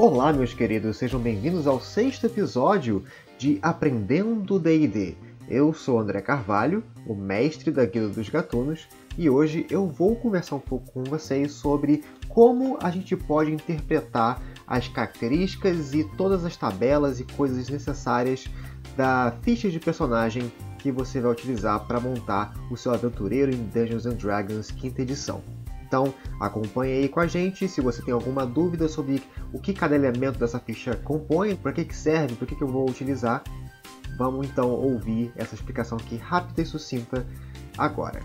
Olá, meus queridos, sejam bem-vindos ao sexto episódio de Aprendendo D&D. Eu sou André Carvalho, o mestre da Guilda dos Gatunos, e hoje eu vou conversar um pouco com vocês sobre como a gente pode interpretar as características e todas as tabelas e coisas necessárias da ficha de personagem que você vai utilizar para montar o seu aventureiro em Dungeons and Dragons quinta edição. Então acompanhe aí com a gente. Se você tem alguma dúvida sobre o que cada elemento dessa ficha compõe, para que, que serve, para que, que eu vou utilizar, vamos então ouvir essa explicação aqui rápida e sucinta agora.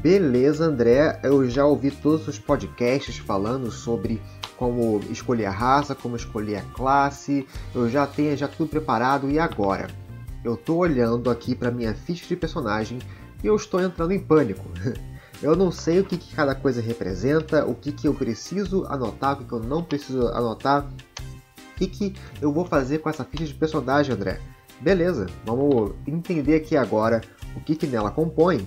Beleza, André. Eu já ouvi todos os podcasts falando sobre como escolher a raça, como escolher a classe. Eu já tenho já tudo preparado e agora? Eu estou olhando aqui para minha ficha de personagem e eu estou entrando em pânico. Eu não sei o que, que cada coisa representa, o que, que eu preciso anotar, o que, que eu não preciso anotar, o que, que eu vou fazer com essa ficha de personagem, André. Beleza, vamos entender aqui agora o que, que nela compõe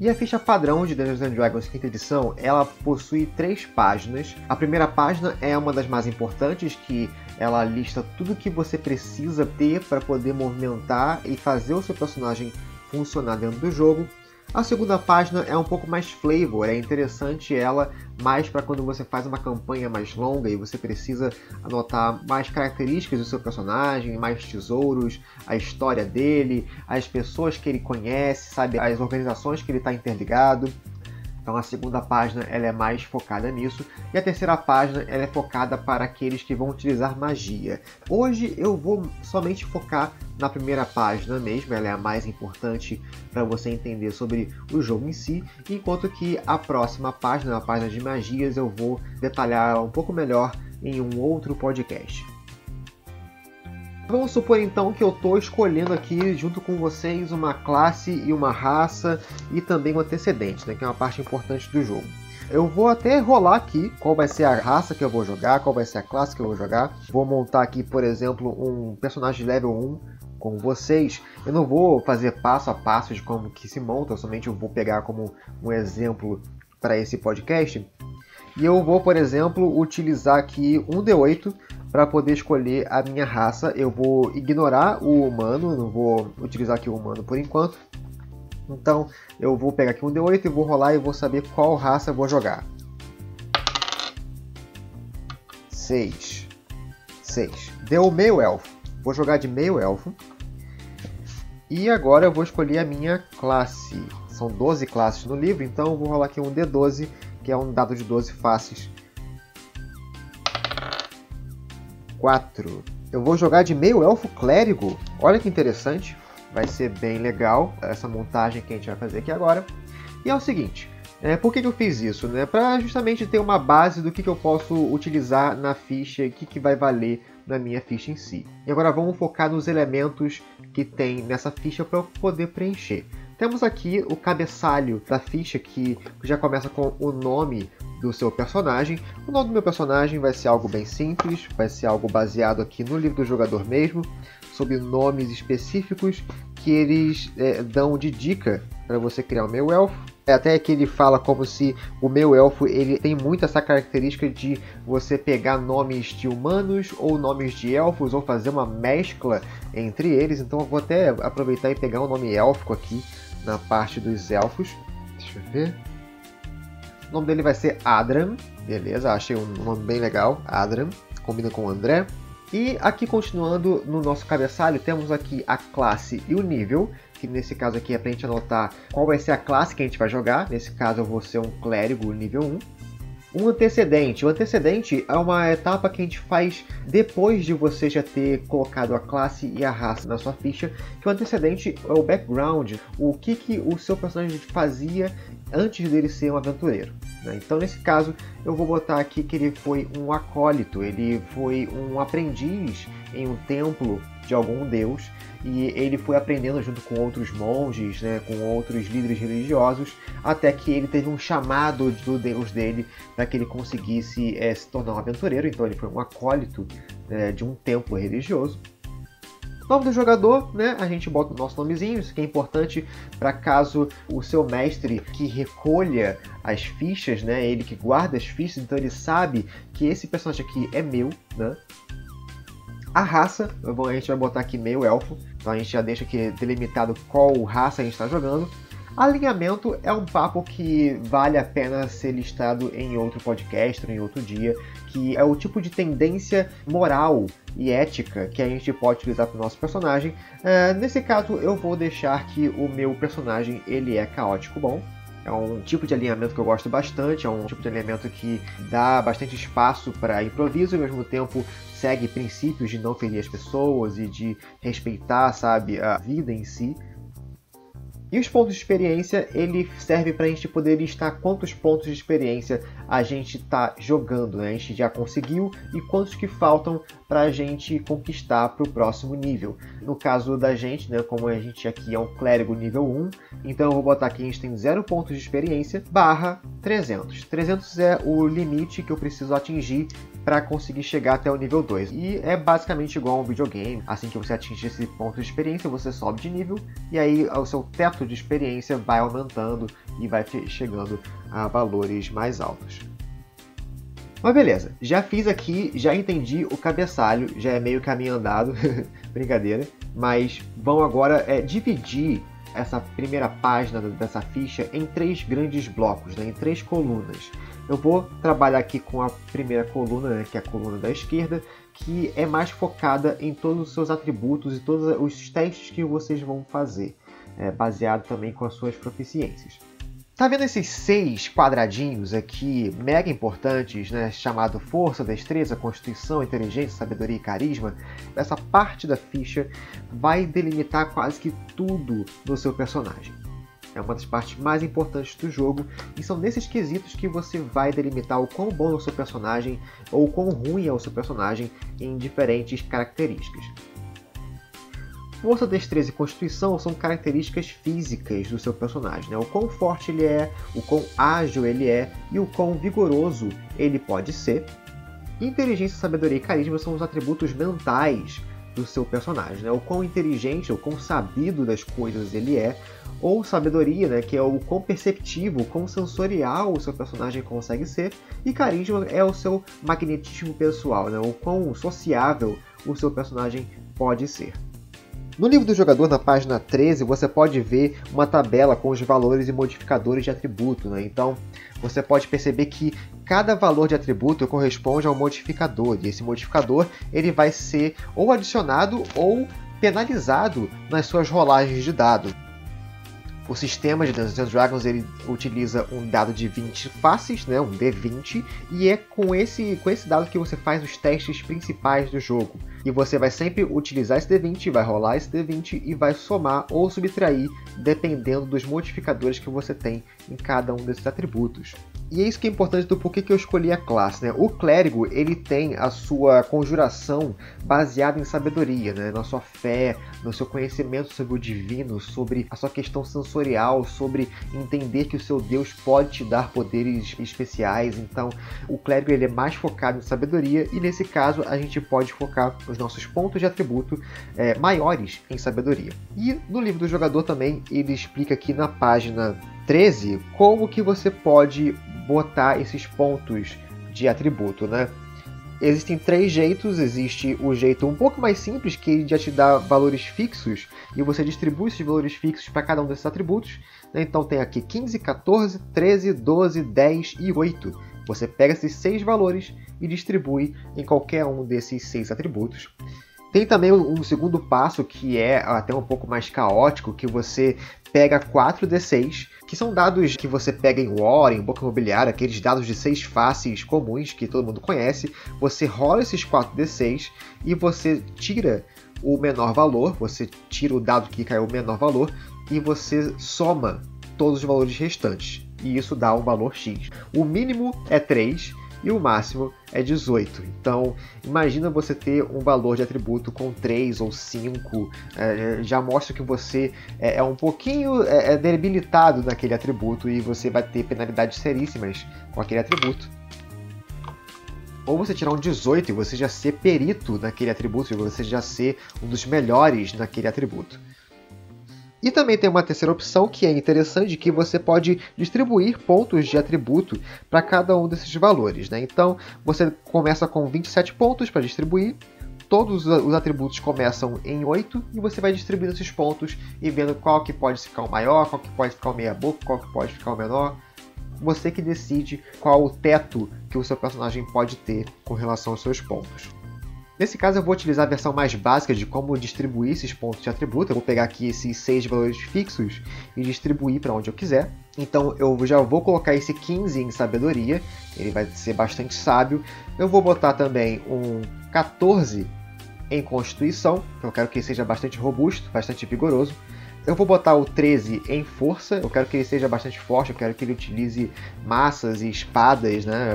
e a ficha padrão de Dungeons and Dragons quinta edição, ela possui três páginas. A primeira página é uma das mais importantes, que ela lista tudo que você precisa ter para poder movimentar e fazer o seu personagem funcionar dentro do jogo. A segunda página é um pouco mais flavor, é interessante ela mais para quando você faz uma campanha mais longa e você precisa anotar mais características do seu personagem, mais tesouros, a história dele, as pessoas que ele conhece, sabe, as organizações que ele está interligado. Então a segunda página ela é mais focada nisso e a terceira página ela é focada para aqueles que vão utilizar magia. Hoje eu vou somente focar na primeira página mesmo, ela é a mais importante para você entender sobre o jogo em si, enquanto que a próxima página, a página de magias, eu vou detalhar um pouco melhor em um outro podcast. Vamos supor então que eu estou escolhendo aqui junto com vocês uma classe e uma raça e também um antecedente, né, que é uma parte importante do jogo. Eu vou até rolar aqui qual vai ser a raça que eu vou jogar, qual vai ser a classe que eu vou jogar. Vou montar aqui, por exemplo, um personagem level 1 com vocês. Eu não vou fazer passo a passo de como que se monta, somente eu vou pegar como um exemplo para esse podcast. E eu vou, por exemplo, utilizar aqui um D8 para poder escolher a minha raça. Eu vou ignorar o humano, não vou utilizar aqui o humano por enquanto. Então eu vou pegar aqui um D8 e vou rolar e vou saber qual raça vou jogar. 6. 6. Deu meio elfo. Vou jogar de meio elfo. E agora eu vou escolher a minha classe. São 12 classes no livro, então eu vou rolar aqui um D12, que é um dado de 12 faces 4. Eu vou jogar de meio elfo clérigo. Olha que interessante. Vai ser bem legal essa montagem que a gente vai fazer aqui agora. E é o seguinte, é, por que, que, eu fiz isso? Né? Para justamente ter uma base do que, que eu posso utilizar na ficha e o que, que vai valer na minha ficha em si. E agora vamos focar nos elementos que tem nessa ficha para eu poder preencher. Temos aqui o cabeçalho da ficha que já começa com o nome do seu personagem. O nome do meu personagem vai ser algo bem simples, vai ser algo baseado aqui no livro do jogador mesmo, sobre nomes específicos que eles é, dão de dica para você criar o meu elfo. É até que ele fala como se o meu elfo ele tem muito essa característica de você pegar nomes de humanos ou nomes de elfos ou fazer uma mescla entre eles. Então eu vou até aproveitar e pegar um nome élfico aqui na parte dos elfos. Deixa eu ver. O nome dele vai ser Adram, beleza? Achei um nome bem legal, Adram, combina com André. E aqui continuando no nosso cabeçalho, temos aqui a classe e o nível, que nesse caso aqui é para a gente anotar qual vai ser a classe que a gente vai jogar. Nesse caso eu vou ser um clérigo nível 1. Um antecedente. O antecedente é uma etapa que a gente faz depois de você já ter colocado a classe e a raça na sua ficha. Que o antecedente é o background, o que, que o seu personagem fazia antes dele ser um aventureiro. Né? Então, nesse caso, eu vou botar aqui que ele foi um acólito, ele foi um aprendiz em um templo de algum deus e ele foi aprendendo junto com outros monges, né, com outros líderes religiosos, até que ele teve um chamado do deus dele para que ele conseguisse é, se tornar um aventureiro. Então, ele foi um acólito é, de um templo religioso. Nome do jogador, né? A gente bota o nosso nomezinho, isso que é importante para caso o seu mestre que recolha as fichas, né? Ele que guarda as fichas, então ele sabe que esse personagem aqui é meu, né? A raça, a gente vai botar aqui meio elfo, então a gente já deixa aqui delimitado qual raça a gente está jogando. Alinhamento é um papo que vale a pena ser listado em outro podcast ou em outro dia, que é o tipo de tendência moral e ética que a gente pode utilizar para o nosso personagem. Uh, nesse caso, eu vou deixar que o meu personagem ele é caótico bom. É um tipo de alinhamento que eu gosto bastante, é um tipo de alinhamento que dá bastante espaço para improviso e ao mesmo tempo segue princípios de não ferir as pessoas e de respeitar, sabe, a vida em si. E os pontos de experiência, ele serve para a gente poder listar quantos pontos de experiência a gente está jogando, né? a gente já conseguiu e quantos que faltam para a gente conquistar para o próximo nível. No caso da gente, né, como a gente aqui é um clérigo nível 1, então eu vou botar aqui a gente tem 0 pontos de experiência barra 300. 300 é o limite que eu preciso atingir para conseguir chegar até o nível 2. E é basicamente igual a um videogame. Assim que você atinge esse ponto de experiência, você sobe de nível e aí o seu teto de experiência vai aumentando e vai chegando a valores mais altos. Mas beleza, já fiz aqui, já entendi o cabeçalho, já é meio caminho andado, brincadeira. Mas vamos agora é, dividir essa primeira página dessa ficha em três grandes blocos, né, em três colunas. Eu vou trabalhar aqui com a primeira coluna, né, que é a coluna da esquerda, que é mais focada em todos os seus atributos e todos os testes que vocês vão fazer, é, baseado também com as suas proficiências. Tá vendo esses seis quadradinhos aqui, mega importantes, né, chamado força, destreza, constituição, inteligência, sabedoria e carisma? Essa parte da ficha vai delimitar quase que tudo do seu personagem é uma das partes mais importantes do jogo, e são nesses quesitos que você vai delimitar o quão bom é o seu personagem ou o quão ruim é o seu personagem em diferentes características. Força, destreza e constituição são características físicas do seu personagem, né? o quão forte ele é, o quão ágil ele é e o quão vigoroso ele pode ser. Inteligência, sabedoria e carisma são os atributos mentais do seu personagem, né? o quão inteligente, o quão sabido das coisas ele é, ou sabedoria, né, que é o quão perceptivo, o quão sensorial o seu personagem consegue ser, e carisma é o seu magnetismo pessoal, né, o quão sociável o seu personagem pode ser. No livro do jogador, na página 13, você pode ver uma tabela com os valores e modificadores de atributo. Né? Então, você pode perceber que cada valor de atributo corresponde a um modificador, e esse modificador ele vai ser ou adicionado ou penalizado nas suas rolagens de dado. O sistema de Dungeons Dragons ele utiliza um dado de 20 faces, né, um D20, e é com esse, com esse dado que você faz os testes principais do jogo. E você vai sempre utilizar esse D20, vai rolar esse D20 e vai somar ou subtrair dependendo dos modificadores que você tem em cada um desses atributos. E é isso que é importante do porquê que eu escolhi a classe. Né? O clérigo ele tem a sua conjuração baseada em sabedoria, né? na sua fé, no seu conhecimento sobre o divino, sobre a sua questão sensorial, sobre entender que o seu Deus pode te dar poderes especiais. Então, o clérigo ele é mais focado em sabedoria e nesse caso a gente pode focar os nossos pontos de atributo é, maiores em sabedoria. E no livro do jogador também ele explica aqui na página 13 como que você pode botar esses pontos de atributo, né? Existem três jeitos. Existe o jeito um pouco mais simples, que já te dá valores fixos, e você distribui esses valores fixos para cada um desses atributos. Né? Então tem aqui 15, 14, 13, 12, 10 e 8. Você pega esses seis valores e distribui em qualquer um desses seis atributos. Tem também um segundo passo que é até um pouco mais caótico, que você pega 4d6, que são dados que você pega em War, em Boca Imobiliária, aqueles dados de seis faces comuns que todo mundo conhece. Você rola esses 4d6 e você tira o menor valor, você tira o dado que caiu o menor valor e você soma todos os valores restantes. E isso dá um valor X. O mínimo é 3 e o máximo é 18. Então, imagina você ter um valor de atributo com 3 ou 5, é, já mostra que você é, é um pouquinho é, é, debilitado naquele atributo e você vai ter penalidades seríssimas com aquele atributo. ou você tirar um 18 e você já ser perito naquele atributo, e você já ser um dos melhores naquele atributo. E também tem uma terceira opção que é interessante, que você pode distribuir pontos de atributo para cada um desses valores. Né? Então, você começa com 27 pontos para distribuir, todos os atributos começam em 8 e você vai distribuindo esses pontos e vendo qual que pode ficar o maior, qual que pode ficar o meia boca, qual que pode ficar o menor. Você que decide qual o teto que o seu personagem pode ter com relação aos seus pontos. Nesse caso eu vou utilizar a versão mais básica de como distribuir esses pontos de atributo. Eu vou pegar aqui esses seis valores fixos e distribuir para onde eu quiser. Então eu já vou colocar esse 15 em sabedoria, ele vai ser bastante sábio. Eu vou botar também um 14 em constituição, que eu quero que ele seja bastante robusto, bastante vigoroso. Eu vou botar o 13 em força, eu quero que ele seja bastante forte, eu quero que ele utilize massas e espadas, né?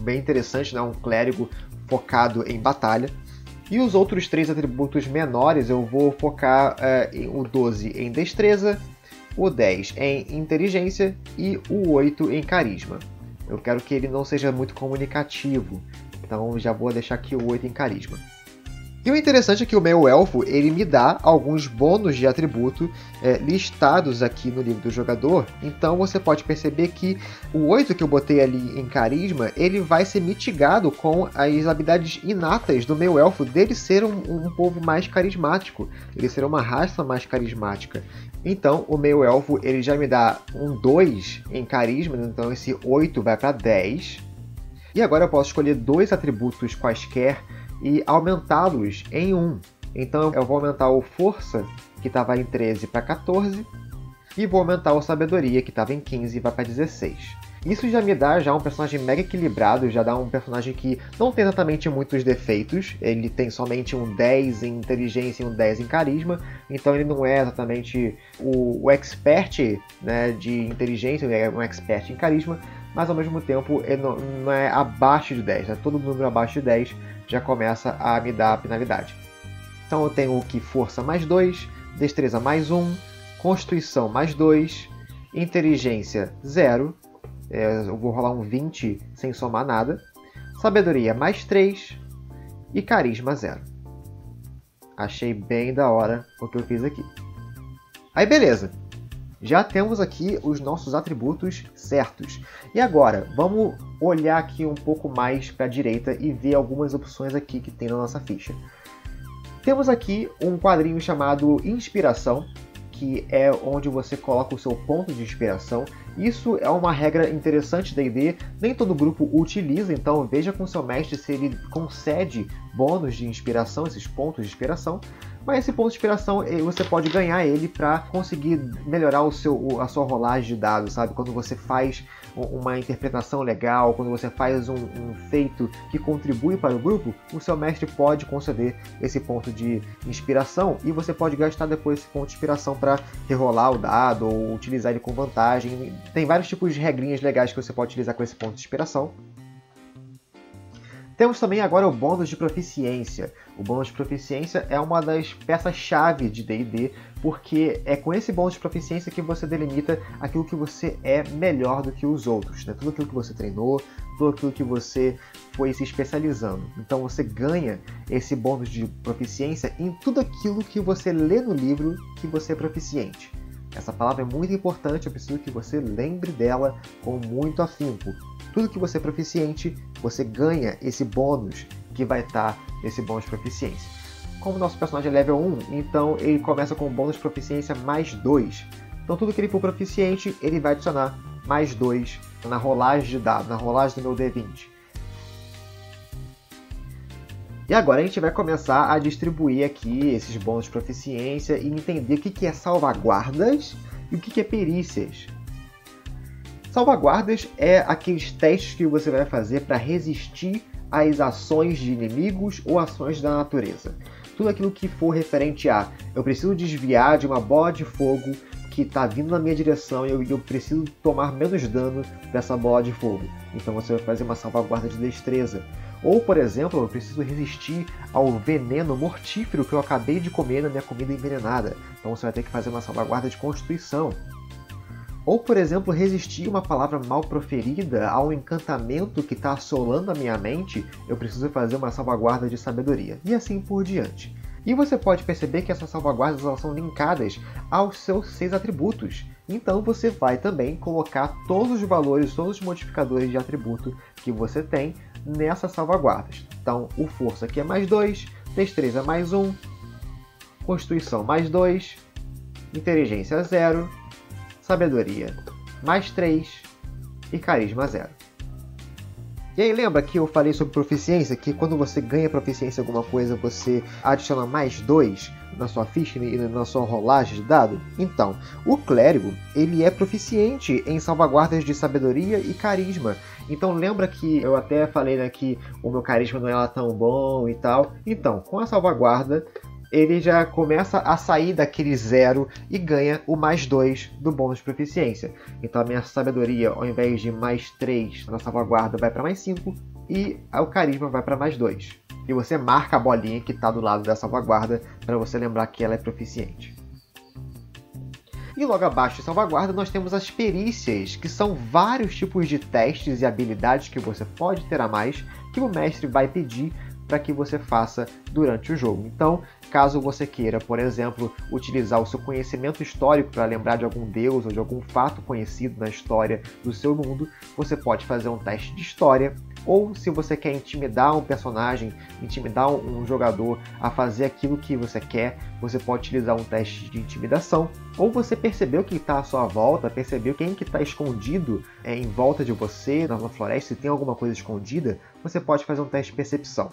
Bem interessante, né? Um clérigo focado em batalha. E os outros três atributos menores eu vou focar uh, o 12 em destreza, o 10 em inteligência e o 8 em carisma. Eu quero que ele não seja muito comunicativo, então já vou deixar aqui o 8 em carisma. E o interessante é que o meu elfo ele me dá alguns bônus de atributo é, listados aqui no livro do jogador. Então você pode perceber que o 8 que eu botei ali em carisma, ele vai ser mitigado com as habilidades inatas do meu elfo dele ser um, um povo mais carismático, ele ser uma raça mais carismática. Então o meu elfo ele já me dá um 2 em carisma, então esse 8 vai para 10. E agora eu posso escolher dois atributos quaisquer e aumentá-los em 1. Então eu vou aumentar o Força, que estava em 13, para 14, e vou aumentar o Sabedoria, que estava em 15 e vai para 16. Isso já me dá já um personagem mega equilibrado, já dá um personagem que não tem exatamente muitos defeitos, ele tem somente um 10 em inteligência e um 10 em carisma, então ele não é exatamente o, o expert né, de inteligência, ele é um expert em carisma, mas ao mesmo tempo ele não, não é abaixo de 10, né? todo número abaixo de 10 já começa a me dar a penalidade. Então eu tenho que força mais 2, destreza mais 1, constituição mais 2, inteligência 0, é, eu vou rolar um 20 sem somar nada, sabedoria mais 3 e carisma 0. Achei bem da hora o que eu fiz aqui. Aí beleza, já temos aqui os nossos atributos certos. E agora, vamos olhar aqui um pouco mais para a direita e ver algumas opções aqui que tem na nossa ficha. Temos aqui um quadrinho chamado Inspiração, que é onde você coloca o seu ponto de inspiração. Isso é uma regra interessante da ID, nem todo grupo utiliza, então veja com seu mestre se ele concede bônus de inspiração, esses pontos de inspiração. Mas esse ponto de inspiração eh, você pode ganhar ele para conseguir melhorar o seu, a sua rolagem de dados, sabe? Quando você faz uma interpretação legal, quando você faz um, um, feito que contribui para o grupo, o seu mestre pode conceder esse ponto de inspiração e você pode gastar depois esse ponto de inspiração para rerolar o dado ou utilizar ele com vantagem. Tem vários tipos de regrinhas legais que você pode utilizar com esse ponto de inspiração. Temos também agora o bônus de proficiência. O bônus de proficiência é uma das peças-chave de D&D, porque é com esse bônus de proficiência que você delimita aquilo que você é melhor do que os outros, né? Tudo aquilo que você treinou, tudo aquilo que você foi se especializando. Então você ganha esse bônus de proficiência em tudo aquilo que você lê no livro que você é proficiente. Essa palavra é muito importante, eu preciso que você lembre dela com muito afinco. Tudo que você é proficiente, você ganha esse bônus que vai estar nesse bônus de proficiência. Como nosso personagem é level 1, então ele começa com bônus de proficiência mais 2. Então tudo que ele for proficiente, ele vai adicionar mais 2 na rolagem de dado, na rolagem do meu D20. E agora a gente vai começar a distribuir aqui esses bônus de proficiência e entender o que é salvaguardas e o que é perícias. Salvaguardas é aqueles testes que você vai fazer para resistir às ações de inimigos ou ações da natureza. Tudo aquilo que for referente a eu preciso desviar de uma bola de fogo que está vindo na minha direção e eu, eu, preciso tomar menos dano dessa bola de fogo. Então você vai fazer uma salvaguarda de destreza. Ou, por exemplo, eu preciso resistir ao veneno mortífero que eu acabei de comer na minha comida envenenada. Então você vai ter que fazer uma salvaguarda de constituição. Ou, por exemplo, resistir uma palavra mal proferida a um encantamento que está assolando a minha mente, eu preciso fazer uma salvaguarda de sabedoria. E assim por diante. E você pode perceber que essas salvaguardas são linkadas aos seus seis atributos. Então você vai também colocar todos os valores, todos os modificadores de atributo que você tem nessas salvaguardas. Então o força aqui é mais 2, destreza mais 1, constituição mais 2, inteligência 0, sabedoria mais 3 e carisma 0. E aí lembra que eu falei sobre proficiência, que quando você ganha proficiência em alguma coisa, você adiciona mais 2 na sua ficha e na sua rolagem de dado? Então, o clérigo, ele é proficiente em salvaguardas de sabedoria e carisma. Então lembra que eu até falei né, que o meu carisma não era tão bom e tal. Então, com a salvaguarda, ele já começa a sair daquele zero e ganha o mais 2 do bônus de proficiência. Então a minha sabedoria, ao invés de mais 3 na salvaguarda, vai para mais 5 e o carisma vai para mais 2. E você marca a bolinha que está do lado da salvaguarda para você lembrar que ela é proficiente. E logo abaixo de salvaguarda nós temos as perícias, que são vários tipos de testes e habilidades que você pode ter a mais, que o mestre vai pedir para que você faça durante o jogo. Então, caso você queira, por exemplo, utilizar o seu conhecimento histórico para lembrar de algum deus ou de algum fato conhecido na história do seu mundo, você pode fazer um teste de história. Ou se você quer intimidar um personagem, intimidar um jogador a fazer aquilo que você quer, você pode utilizar um teste de intimidação. Ou você percebeu que está à sua volta, percebeu quem que está escondido é, em volta de você na floresta, se tem alguma coisa escondida, você pode fazer um teste de percepção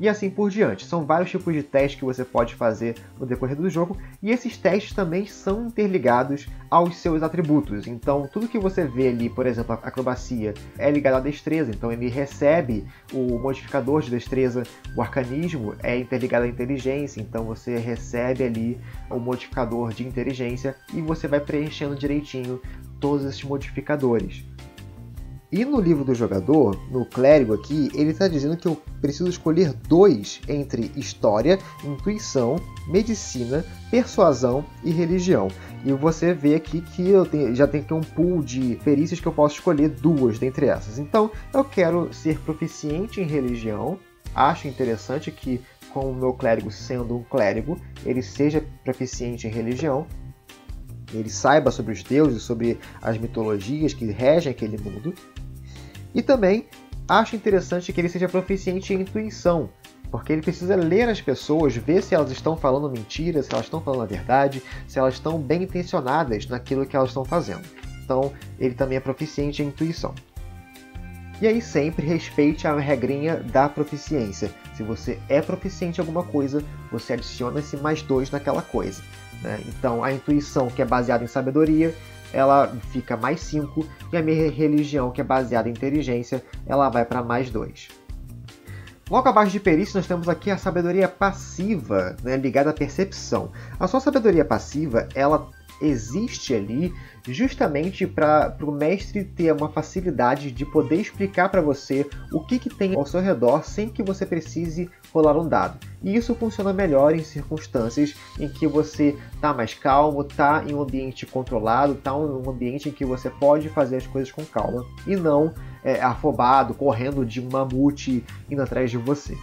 e assim por diante. São vários tipos de testes que você pode fazer no decorrer do jogo, e esses testes também são interligados aos seus atributos. Então, tudo que você vê ali, por exemplo, a acrobacia, é ligado à destreza, então ele recebe o modificador de destreza, o arcanismo é interligado à inteligência, então você recebe ali o modificador de inteligência e você vai preenchendo direitinho todos esses modificadores. E no livro do jogador, no clérigo aqui, ele está dizendo que eu preciso escolher dois entre história, intuição, medicina, persuasão e religião. E você vê aqui que eu tenho, já tenho um pool de perícias que eu posso escolher duas dentre essas. Então, eu quero ser proficiente em religião. Acho interessante que, com o meu clérigo sendo um clérigo, ele seja proficiente em religião ele saiba sobre os deuses, sobre as mitologias que regem aquele mundo. E também acho interessante que ele seja proficiente em intuição, porque ele precisa ler as pessoas, ver se elas estão falando mentira, se elas estão falando a verdade, se elas estão bem intencionadas naquilo que elas estão fazendo. Então, ele também é proficiente em intuição. E aí sempre respeite a regrinha da proficiência. Se você é proficiente em alguma coisa, você adiciona esse mais dois naquela coisa. Né? Então, a intuição, que é baseada em sabedoria, ela fica mais 5 e a minha religião, que é baseada em inteligência, ela vai para mais 2. Logo abaixo de perícia, nós temos aqui a sabedoria passiva, né, ligada à percepção. A sua sabedoria passiva, ela existe ali justamente para o mestre ter uma facilidade de poder explicar para você o que, que tem ao seu redor sem que você precise rolar um dado. E isso funciona melhor em circunstâncias em que você está mais calmo, está em um ambiente controlado, está em um ambiente em que você pode fazer as coisas com calma e não é, afobado, correndo de um mamute indo atrás de você.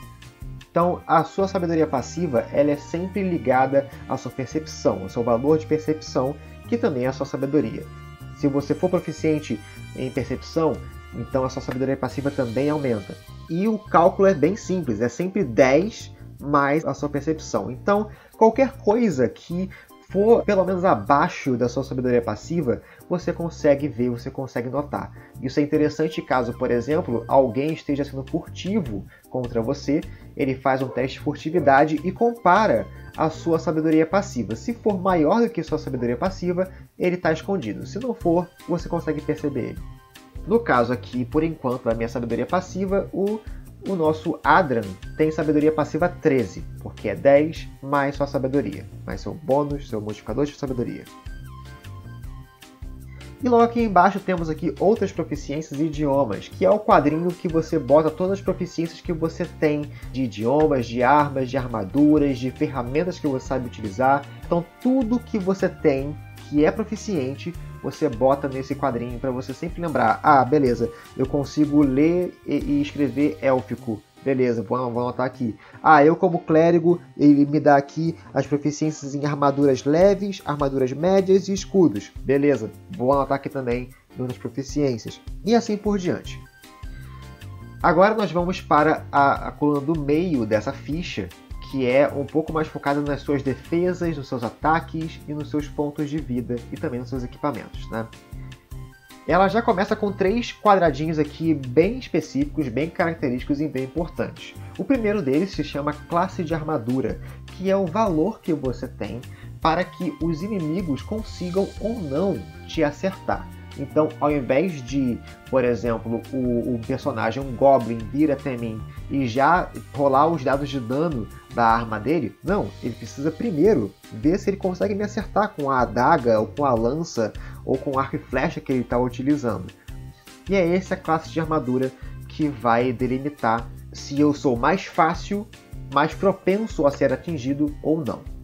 Então, a sua sabedoria passiva ela é sempre ligada à sua percepção, ao seu valor de percepção, que também é a sua sabedoria. Se você for proficiente em percepção, então a sua sabedoria passiva também aumenta. E o cálculo é bem simples, é sempre 10 mais a sua percepção. Então, qualquer coisa que for pelo menos abaixo da sua sabedoria passiva, você consegue ver, você consegue notar. Isso é interessante caso, por exemplo, alguém esteja sendo furtivo contra você, ele faz um teste de furtividade e compara a sua sabedoria passiva. Se for maior do que sua sabedoria passiva, ele está escondido. Se não for, você consegue perceber ele. No caso aqui, por enquanto, da minha sabedoria passiva, o o nosso Adran tem sabedoria passiva 13, porque é 10 mais sua sabedoria, mais seu bônus, seu modificador de sabedoria. E logo aqui embaixo temos aqui outras proficiências e idiomas, que é o quadrinho que você bota todas as proficiências que você tem de idiomas, de armas, de armaduras, de ferramentas que você sabe utilizar. Então tudo que você tem que é proficiente, você bota nesse quadrinho para você sempre lembrar: ah, beleza, eu consigo ler e, escrever élfico. Beleza, vou anotar aqui. Ah, eu como clérigo, ele me dá aqui as proficiências em armaduras leves, armaduras médias e escudos. Beleza, vou anotar aqui também nas proficiências. E assim por diante. Agora nós vamos para a, a coluna do meio dessa ficha, que é um pouco mais focada nas suas defesas, nos seus ataques e nos seus pontos de vida e também nos seus equipamentos. Né? Ela já começa com três quadradinhos aqui bem específicos, bem característicos e bem importantes. O primeiro deles se chama classe de armadura, que é o valor que você tem para que os inimigos consigam ou não te acertar. Então, ao invés de, por exemplo, o, o, personagem, um Goblin, vir até mim e já rolar os dados de dano da arma dele, não, ele precisa primeiro ver se ele consegue me acertar com a adaga, ou com a lança, ou com o arco e flecha que ele está utilizando. E é essa a classe de armadura que vai delimitar se eu sou mais fácil, mais propenso a ser atingido ou não.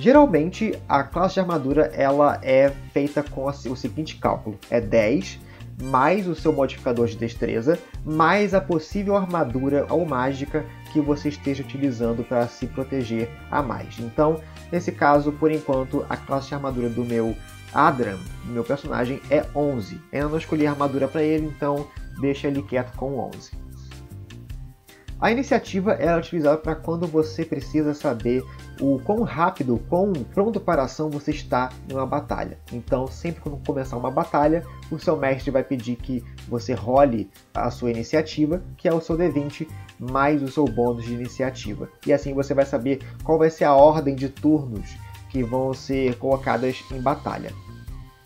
Geralmente, a classe de armadura ela é feita com o seguinte cálculo: é 10 mais o seu modificador de destreza, mais a possível armadura ou mágica que você esteja utilizando para se proteger a mais. Então, nesse caso, por enquanto, a classe de armadura do meu Adram, meu personagem, é 11. Eu não escolhi armadura para ele, então deixa ele quieto com 11. A iniciativa é utilizada para quando você precisa saber o quão rápido, quão pronto para ação você está em uma batalha. Então, sempre quando começar uma batalha, o seu mestre vai pedir que você role a sua iniciativa, que é o seu D20 mais o seu bônus de iniciativa. E assim você vai saber qual vai ser a ordem de turnos que vão ser colocadas em batalha.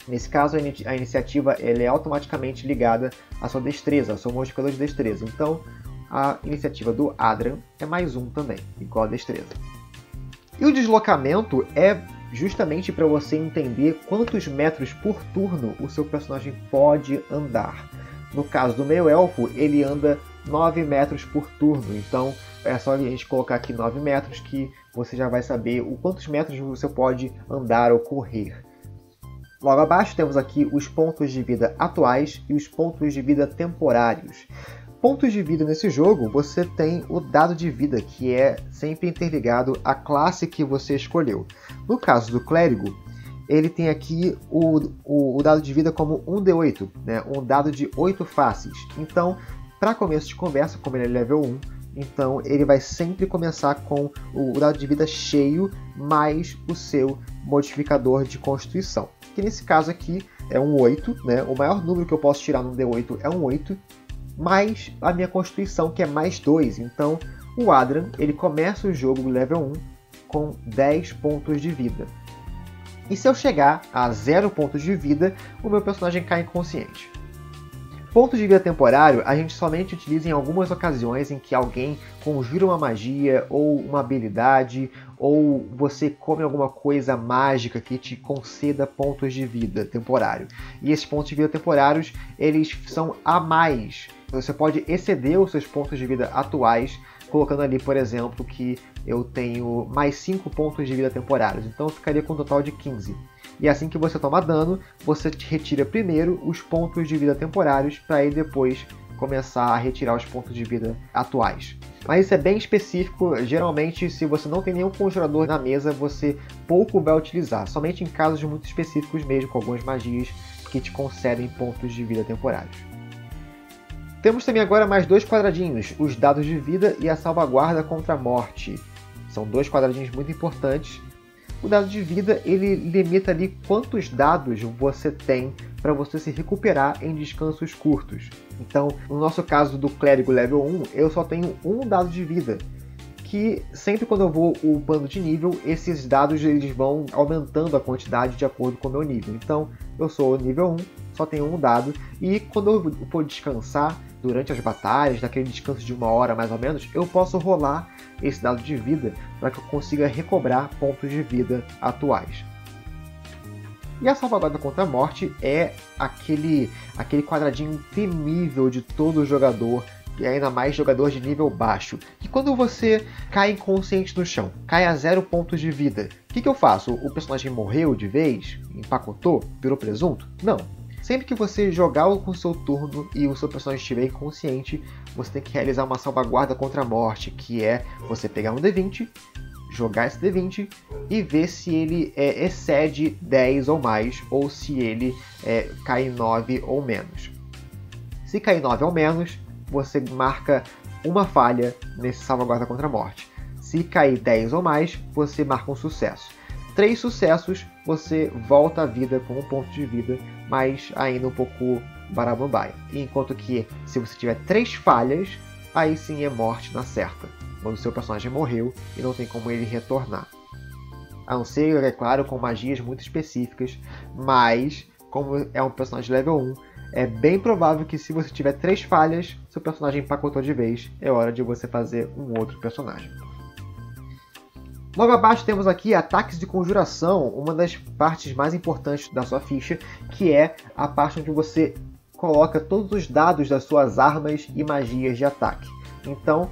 Nesse caso, a iniciativa ela é automaticamente ligada à sua destreza, ao seu modificador de destreza. Então, a iniciativa do Adran é mais um também, igual a destreza. E o deslocamento é justamente para você entender quantos metros por turno o seu personagem pode andar. No caso do meio elfo, ele anda 9 metros por turno, então é só a gente colocar aqui 9 metros que você já vai saber o quantos metros você pode andar ou correr. Logo abaixo temos aqui os pontos de vida atuais e os pontos de vida temporários pontos de vida nesse jogo, você tem o dado de vida, que é sempre interligado à classe que você escolheu. No caso do clérigo, ele tem aqui o, o, o dado de vida como 1d8, né? um dado de 8 faces. Então, para começo de conversa, como ele é level 1, então ele vai sempre começar com o dado de vida cheio mais o seu modificador de constituição. Que nesse caso aqui é um 8, né? o maior número que eu posso tirar no D8 é um 8, mais a minha constituição, que é mais 2. Então, o Adran ele começa o jogo level 1 com 10 pontos de vida. E se eu chegar a 0 pontos de vida, o meu personagem cai inconsciente. Pontos de vida temporário a gente somente utiliza em algumas ocasiões em que alguém conjura uma magia ou uma habilidade ou você come alguma coisa mágica que te conceda pontos de vida temporário. E esses pontos de vida temporários, eles são a mais você pode exceder os seus pontos de vida atuais, colocando ali, por exemplo, que eu tenho mais 5 pontos de vida temporários. Então eu ficaria com um total de 15. E assim que você toma dano, você retira primeiro os pontos de vida temporários para aí depois começar a retirar os pontos de vida atuais. Mas isso é bem específico, geralmente se você não tem nenhum conjurador na mesa, você pouco vai utilizar, somente em casos muito específicos mesmo, com algumas magias que te concedem pontos de vida temporários. Temos também agora mais dois quadradinhos, os dados de vida e a salvaguarda contra a morte. São dois quadradinhos muito importantes. O dado de vida ele limita ali quantos dados você tem para você se recuperar em descansos curtos. Então, no nosso caso do clérigo level 1, eu só tenho um dado de vida, que sempre quando eu vou upando de nível, esses dados eles vão aumentando a quantidade de acordo com o meu nível. Então, eu sou nível 1, só tenho um dado, e quando eu for descansar, durante as batalhas, naquele descanso de uma hora mais ou menos, eu posso rolar esse dado de vida para que eu consiga recobrar pontos de vida atuais. E a salvaguarda contra a morte é aquele, aquele quadradinho temível de todo jogador e ainda mais jogador de nível baixo. E quando você cai inconsciente no chão, cai a zero pontos de vida, o que, que eu faço? O personagem morreu de vez? Empacotou? Virou presunto? Não. Sempre que você jogar com o seu turno e o seu personagem estiver inconsciente, você tem que realizar uma salvaguarda contra a morte, que é você pegar um D20, jogar esse D20 e ver se ele é, excede 10 ou mais, ou se ele é, cai 9 ou menos. Se cair 9 ou menos, você marca uma falha nesse salvaguarda contra a morte. Se cair 10 ou mais, você marca um sucesso. Três sucessos, você volta à vida com um ponto de vida, mas ainda um pouco barabambaia. Enquanto que, se você tiver três falhas, aí sim é morte na certa quando seu personagem morreu e não tem como ele retornar. A não ser, é claro, com magias muito específicas, mas como é um personagem level 1, é bem provável que se você tiver três falhas, seu personagem empacotou de vez, é hora de você fazer um outro personagem. Logo abaixo temos aqui ataques de conjuração, uma das partes mais importantes da sua ficha, que é a parte onde você coloca todos os dados das suas armas e magias de ataque. Então,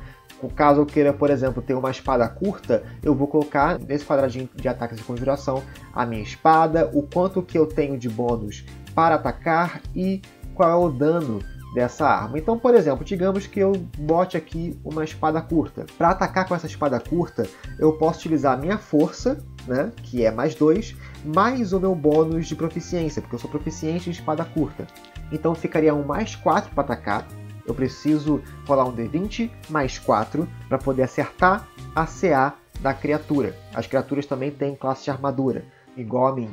Caso eu queira, por exemplo, ter uma espada curta, eu vou colocar nesse quadradinho de ataques de conjuração a minha espada, o quanto que eu tenho de bônus para atacar e qual é o dano dessa arma. Então, por exemplo, digamos que eu bote aqui uma espada curta. Para atacar com essa espada curta, eu posso utilizar a minha força, né, que é mais 2, mais o meu bônus de proficiência, porque eu sou proficiente em espada curta. Então ficaria um mais 4 para atacar, eu preciso rolar um D20 mais 4 para poder acertar a CA da criatura. As criaturas também têm classe de armadura, igual a mim.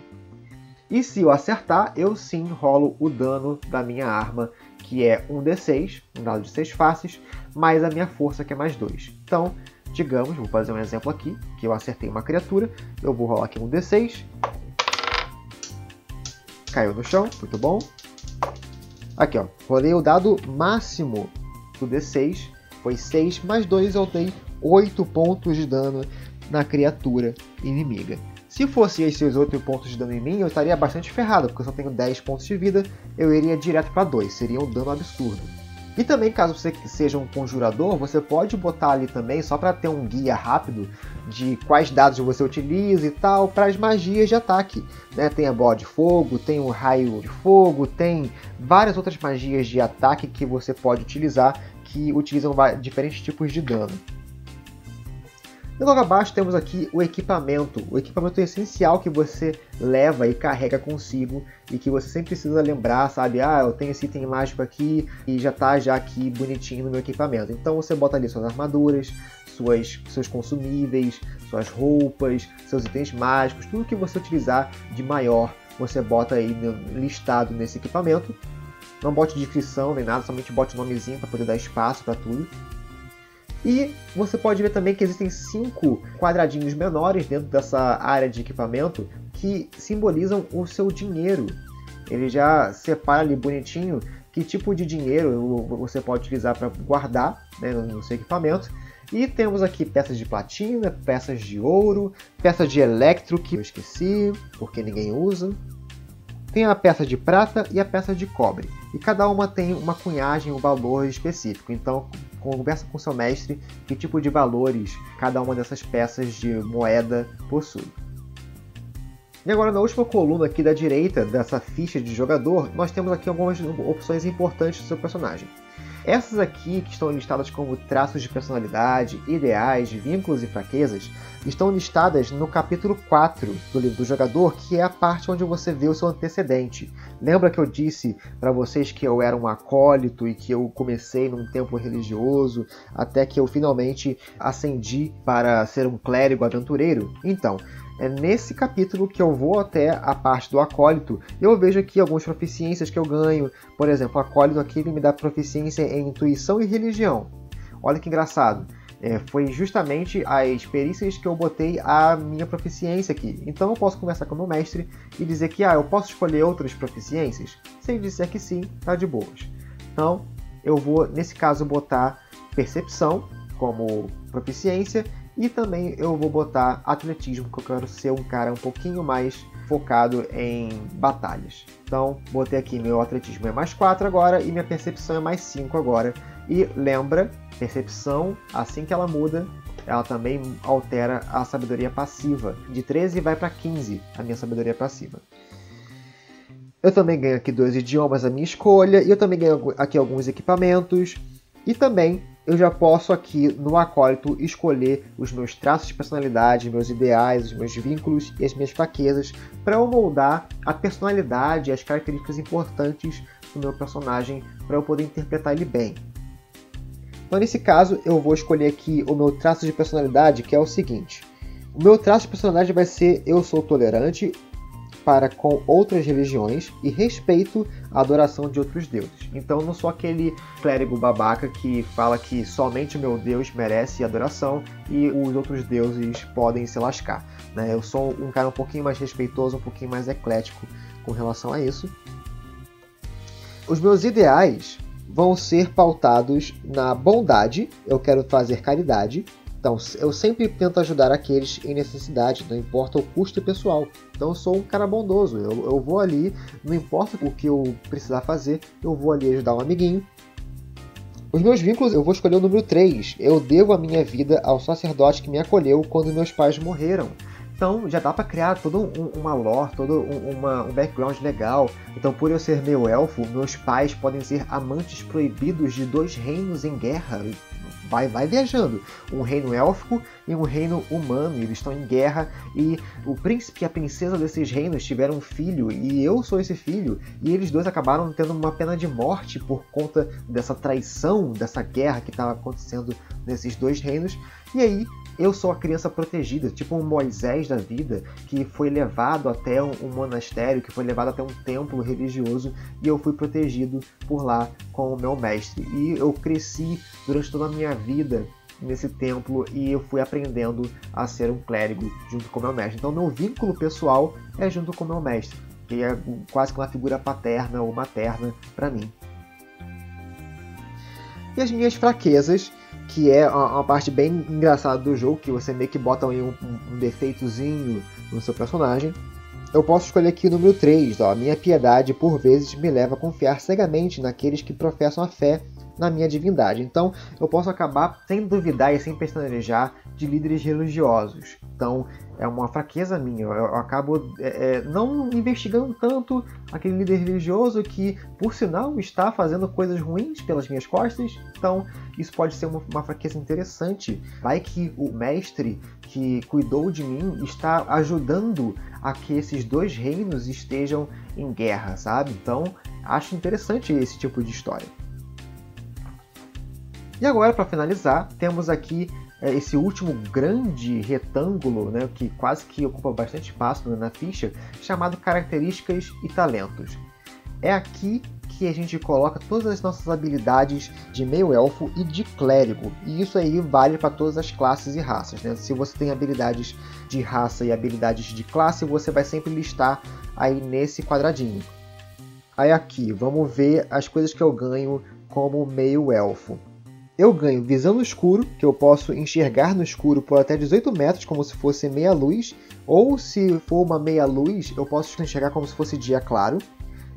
E se eu acertar, eu sim rolo o dano da minha arma, que é um D6, um dado de 6 faces, mais a minha força, que é mais 2. Então, digamos, vou fazer um exemplo aqui, que eu acertei uma criatura, eu vou rolar aqui um D6. Caiu no chão, muito bom. Aqui, ó. Rolei o dado máximo do D6. Foi 6 mais 2, eu dei 8 pontos de dano na criatura inimiga. Se fosse esses 8 pontos de dano em mim, eu estaria bastante ferrado, porque eu só tenho 10 pontos de vida, eu iria direto para 2, seria um dano absurdo. E também, caso você seja um conjurador, você pode botar ali também, só para ter um guia rápido de quais dados você utiliza e tal, para as magias de ataque. Né? Tem a bola de fogo, tem o raio de fogo, tem várias outras magias de ataque que você pode utilizar que utilizam diferentes tipos de dano. E logo abaixo temos aqui o equipamento, o equipamento essencial que você leva e carrega consigo e que você sempre precisa lembrar, sabe? Ah, eu tenho esse item mágico aqui e já está já aqui bonitinho no meu equipamento. Então você bota ali suas armaduras, suas, seus consumíveis, suas roupas, seus itens mágicos, tudo que você utilizar de maior, você bota aí listado nesse equipamento. Não bote descrição nem nada, somente bote o nomezinho para poder dar espaço para tudo. E você pode ver também que existem cinco quadradinhos menores dentro dessa área de equipamento que simbolizam o seu dinheiro. Ele já separa ali bonitinho que tipo de dinheiro você pode utilizar para guardar né, no seu equipamento. E temos aqui peças de platina, peças de ouro, peças de electro que eu esqueci porque ninguém usa. Tem a peça de prata e a peça de cobre. E cada uma tem uma cunhagem, um valor específico. Então, conversa com seu mestre que tipo de valores cada uma dessas peças de moeda possui. E agora na última coluna aqui da direita dessa ficha de jogador, nós temos aqui algumas opções importantes do seu personagem. Essas aqui, que estão listadas como traços de personalidade, ideais, vínculos e fraquezas, estão listadas no capítulo 4 do livro do jogador, que é a parte onde você vê o seu antecedente. Lembra que eu disse para vocês que eu era um acólito e que eu comecei num templo religioso até que eu finalmente ascendi para ser um clérigo aventureiro? Então, é nesse capítulo que eu vou até a parte do acólito eu vejo aqui algumas proficiências que eu ganho. Por exemplo, o acólito aqui me dá proficiência em intuição e religião. Olha que engraçado. É, foi justamente as perícias que eu botei a minha proficiência aqui. Então eu posso conversar com o meu mestre e dizer que ah, eu posso escolher outras proficiências? Se ele disser que sim, tá de boas. Então eu vou, nesse caso, botar percepção como proficiência e também eu vou botar atletismo, porque eu quero ser um cara um pouquinho mais focado em batalhas. Então, botei aqui meu atletismo é mais 4 agora e minha percepção é mais 5 agora. E lembra, percepção, assim que ela muda, ela também altera a sabedoria passiva. De 13 vai para 15 a minha sabedoria passiva. Eu também ganho aqui dois idiomas à minha escolha, e eu também ganho aqui alguns equipamentos. E também eu já posso aqui no acólito escolher os meus traços de personalidade, meus ideais, os meus vínculos e as minhas fraquezas para eu moldar a personalidade e as características importantes do meu personagem para eu poder interpretar ele bem. Então, nesse caso, eu vou escolher aqui o meu traço de personalidade, que é o seguinte. O meu traço de personalidade vai ser eu sou tolerante para com outras religiões e respeito a adoração de outros deuses. Então não sou aquele clérigo babaca que fala que somente o meu Deus merece adoração e os outros deuses podem se lascar. Né? Eu sou um cara um pouquinho mais respeitoso, um pouquinho mais eclético com relação a isso. Os meus ideais vão ser pautados na bondade, eu quero fazer caridade. Então, eu sempre tento ajudar aqueles em necessidade, não importa o custo pessoal. Então, eu sou um cara bondoso. Eu, eu vou ali, não importa o que eu precisar fazer, eu vou ali ajudar um amiguinho. Os meus vínculos, eu vou escolher o número 3. Eu devo a minha vida ao sacerdote que me acolheu quando meus pais morreram. Então já dá para criar todo um, uma lore, todo um, uma, um background legal. Então, por eu ser meio elfo, meus pais podem ser amantes proibidos de dois reinos em guerra vai, vai viajando. Um reino élfico e um reino humano. Eles estão em guerra e o príncipe e a princesa desses reinos tiveram um filho e eu sou esse filho. E eles dois acabaram tendo uma pena de morte por conta dessa traição, dessa guerra que estava acontecendo nesses dois reinos. E aí eu sou a criança protegida, tipo um Moisés da vida, que foi levado até um, monastério, que foi levado até um templo religioso, e eu fui protegido por lá com o meu mestre. E eu cresci durante toda a minha vida nesse templo e eu fui aprendendo a ser um clérigo junto com meu mestre. Então, meu vínculo pessoal é junto com meu mestre, que é quase que uma figura paterna ou materna para mim. E as minhas fraquezas que é uma, parte bem engraçada do jogo, que você meio que bota aí um, um, defeitozinho no seu personagem. Eu posso escolher aqui o número 3. Ó. Minha piedade, por vezes, me leva a confiar cegamente naqueles que professam a fé na minha divindade. Então, eu posso acabar sem duvidar e sem pestanejar de líderes religiosos. Então, é uma fraqueza minha. Eu, eu acabo é, é, não investigando tanto aquele líder religioso que, por sinal, está fazendo coisas ruins pelas minhas costas. Então, isso pode ser uma, uma fraqueza interessante. Vai que o mestre que cuidou de mim está ajudando a que esses dois reinos estejam em guerra, sabe? Então, acho interessante esse tipo de história. E agora, para finalizar, temos aqui é, esse último grande retângulo, né, que quase que ocupa bastante espaço na ficha, chamado características e talentos. É aqui que a gente coloca todas as nossas habilidades de meio elfo e de clérigo. E isso aí vale para todas as classes e raças. Né? Se você tem habilidades de raça e habilidades de classe, você vai sempre listar aí nesse quadradinho. Aí aqui, vamos ver as coisas que eu ganho como meio elfo. Eu ganho visão no escuro, que eu posso enxergar no escuro por até 18 metros, como se fosse meia luz, ou se for uma meia luz, eu posso enxergar como se fosse dia claro.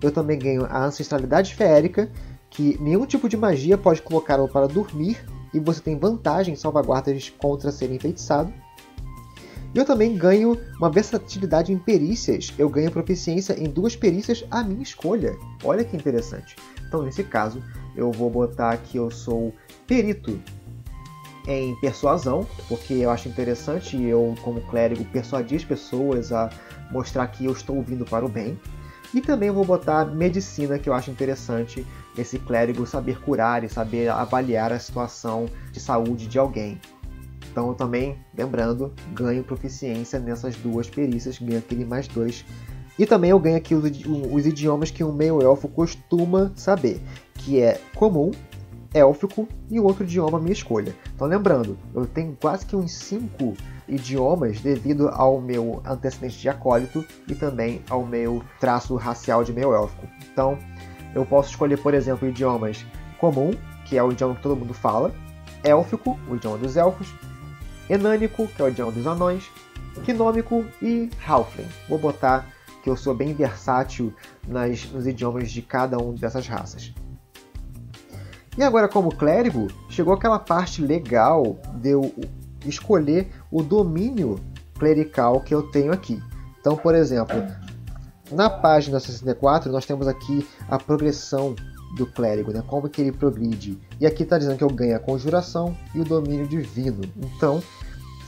Eu também ganho a ancestralidade feérica, que nenhum tipo de magia pode colocá-lo para dormir, e você tem vantagem em salvaguardas contra ser enfeitiçado. E eu também ganho uma versatilidade em perícias. Eu ganho proficiência em duas perícias à minha escolha. Olha que interessante. Então, nesse caso, eu vou botar que eu sou perito em persuasão, porque eu acho interessante eu, como clérigo, persuadir as pessoas a mostrar que eu estou vindo para o bem. E também vou botar medicina, que eu acho interessante esse clérigo saber curar e saber avaliar a situação de saúde de alguém. Então também, lembrando, ganho proficiência nessas duas perícias, ganho aquele mais dois. E também eu ganho aqui os, os idiomas que um meio elfo costuma saber, que é comum, élfico e o outro idioma minha escolha. Então lembrando, eu tenho quase que uns 5 idiomas devido ao meu antecedente de acólito e também ao meu traço racial de meio élfico. Então eu posso escolher, por exemplo, idiomas comum, que é o idioma que todo mundo fala, élfico, o idioma dos elfos, enânico, que é o idioma dos anões, quinômico e halfling. Vou botar que eu sou bem versátil nas, nos idiomas de cada um dessas raças. E agora, como clérigo, chegou aquela parte legal de eu escolher o domínio clerical que eu tenho aqui. Então, por exemplo, na página 64 nós temos aqui a progressão do clérigo, né? como que ele progride. E aqui está dizendo que eu ganho a conjuração e o domínio divino. Então,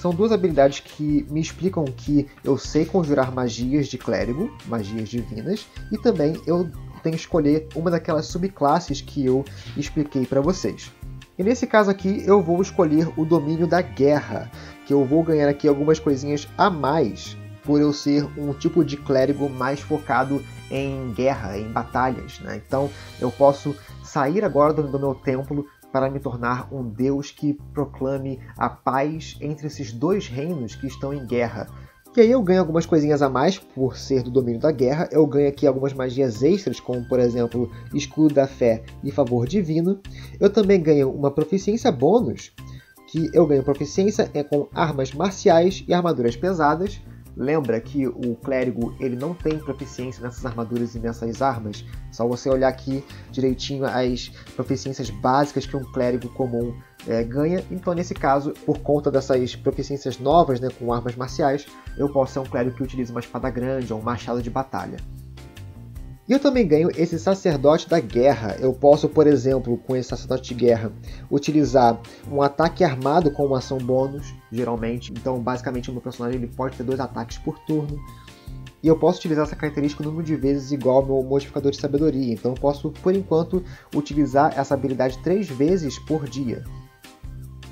são duas habilidades que me explicam que eu sei conjurar magias de clérigo, magias divinas, e também eu tenho que escolher uma daquelas subclasses que eu expliquei para vocês. E nesse caso aqui eu vou escolher o domínio da guerra, que eu vou ganhar aqui algumas coisinhas a mais por eu ser um tipo de clérigo mais focado em guerra, em batalhas. Né? Então eu posso sair agora do, meu templo para me tornar um deus que proclame a paz entre esses dois reinos que estão em guerra. E aí eu ganho algumas coisinhas a mais por ser do domínio da guerra. Eu ganho aqui algumas magias extras, como por exemplo escudo da fé e favor divino. Eu também ganho uma proficiência bônus, que eu ganho proficiência é com armas marciais e armaduras pesadas. Lembra que o clérigo ele não tem proficiência nessas armaduras e nessas armas. Só você olhar aqui direitinho as proficiências básicas que um clérigo comum é, ganha. Então, nesse caso, por conta dessas proficiências novas né, com armas marciais, eu posso ser um clérigo que utiliza uma espada grande ou um machado de batalha. E eu também ganho esse sacerdote da guerra. Eu posso, por exemplo, com esse sacerdote de guerra, utilizar um ataque armado com uma ação bônus, geralmente. Então, basicamente, o meu personagem ele pode ter dois ataques por turno. E eu posso utilizar essa característica um número de vezes igual ao meu modificador de sabedoria. Então, eu posso, por enquanto, utilizar essa habilidade três vezes por dia.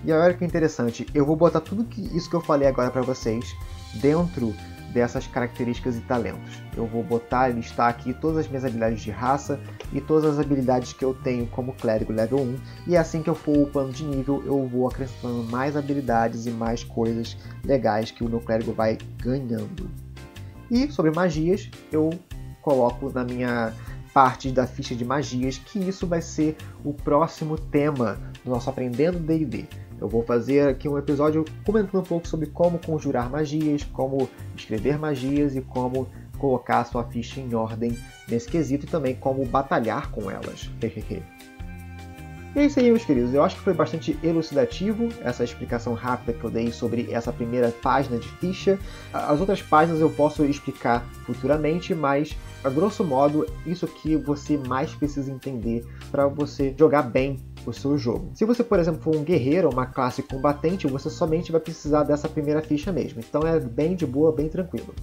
E olha que interessante, eu vou botar tudo que, isso que eu falei agora para vocês dentro dessas características e talentos. Eu vou botar e listar aqui todas as minhas habilidades de raça e todas as habilidades que eu tenho como clérigo level 1. E assim que eu for upando de nível, eu vou acrescentando mais habilidades e mais coisas legais que o meu clérigo vai ganhando. E sobre magias, eu coloco na minha parte da ficha de magias que isso vai ser o próximo tema do nosso Aprendendo D&D. Eu vou fazer aqui um episódio comentando um pouco sobre como conjurar magias, como escrever magias e como colocar a sua ficha em ordem nesse quesito e também como batalhar com elas. E é isso aí, meus queridos. Eu acho que foi bastante elucidativo essa explicação rápida que eu dei sobre essa primeira página de ficha. As outras páginas eu posso explicar futuramente, mas a grosso modo, isso que você mais precisa entender para você jogar bem o seu jogo. Se você, por exemplo, for um guerreiro uma classe combatente, você somente vai precisar dessa primeira ficha mesmo. Então é bem de boa, bem tranquilo.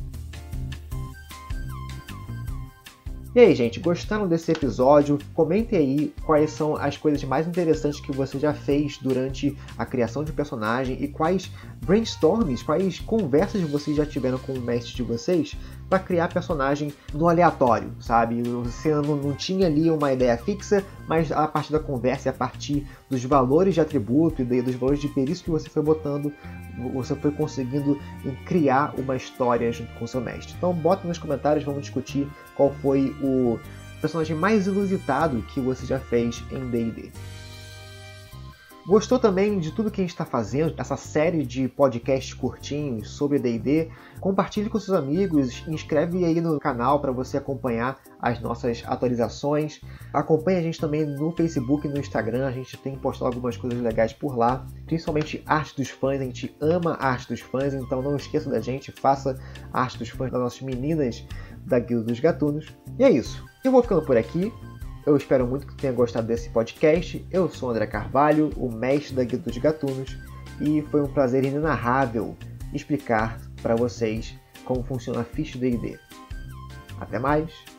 E aí, gente, gostaram desse episódio? Comentem aí quais são as coisas mais interessantes que você já fez durante a criação de personagem e quais brainstorms, quais conversas vocês já tiveram com o mestre de vocês para criar personagem no aleatório, sabe? Você não, não, tinha ali uma ideia fixa, mas a partir da conversa e a partir dos valores de atributo e dos valores de perícia que você foi botando, você foi conseguindo criar uma história junto com o seu mestre. Então bota nos comentários, vamos discutir qual foi o personagem mais inusitado que você já fez em D&D. Gostou também de tudo que a gente está fazendo, essa série de podcasts curtinhos sobre D&D? Compartilhe com seus amigos, inscreve aí no canal para você acompanhar as nossas atualizações. Acompanhe a gente também no Facebook e no Instagram, a gente tem postado algumas coisas legais por lá, principalmente arte dos fãs, a gente ama arte dos fãs, então não esqueça da gente, faça arte dos fãs das nossas meninas da Guilda dos Gatunos. E é isso, eu vou ficando por aqui, eu espero muito que tenha gostado desse podcast. Eu sou André Carvalho, o mestre da Guia dos Gatunos, e foi um prazer inenarrável explicar para vocês como funciona a ficha D&D. Até mais!